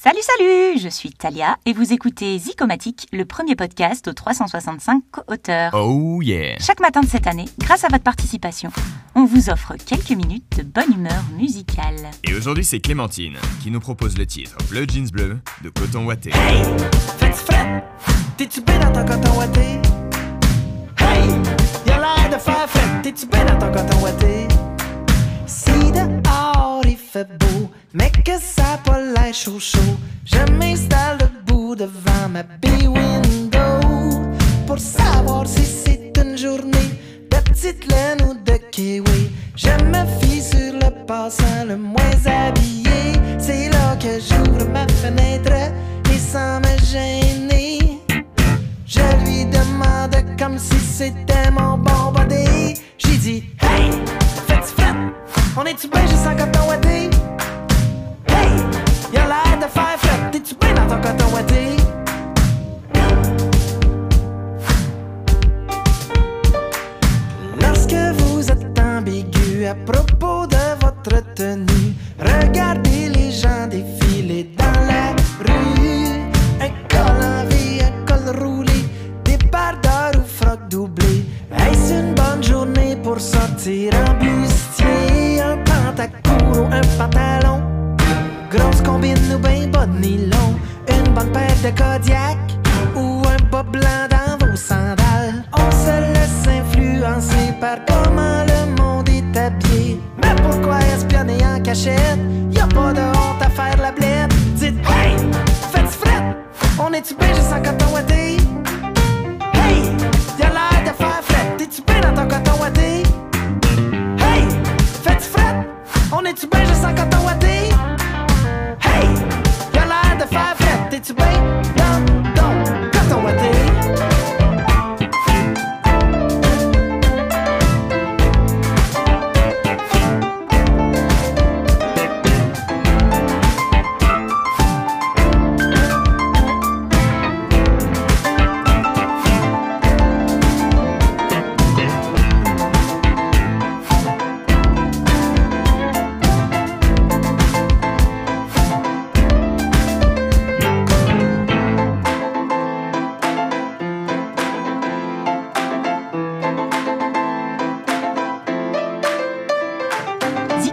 Salut, salut Je suis Talia et vous écoutez Zicomatique, le premier podcast aux 365 co-auteurs. Oh yeah Chaque matin de cette année, grâce à votre participation, on vous offre quelques minutes de bonne humeur musicale. Et aujourd'hui c'est Clémentine qui nous propose le titre Bleu Jeans Bleu de Coton Watté. Hey, fais-tu fret? T'es-tu bien dans ton coton ouaté? Hey, y'a l'air de faire fret. T'es-tu bien dans ton coton ouaté? Si dehors il fait beau, mais que ça chaud chaud, je m'installe debout devant ma bay window pour savoir si c'est une journée de petite laine ou de kiwi. Je me fie sur le passant le moins habillé. C'est là que j'ouvre ma fenêtre et sans me gêner. Je lui demande comme si c'était mon bon. J'ai dit, hey, fais-tu? On est-tu bien juste en coton propos de votre tenue, regardez les gens défiler dans la rue. Un col en V, un col roulé, des bardeurs ou froc doublé. Est-ce une bonne journée pour sortir en bustier? Un pantacourt ou un pantalon? Grosse combine ou ben bas de nylon? Une bonne paire de Kodiak ou un bas blanc espionner en cachette? Y a pas de honte à faire la blette. Dites, hey, faites fret! On est-tu bien juste en coton? Hey, y'a l'air de faire fret. T'es-tu bien dans ton coton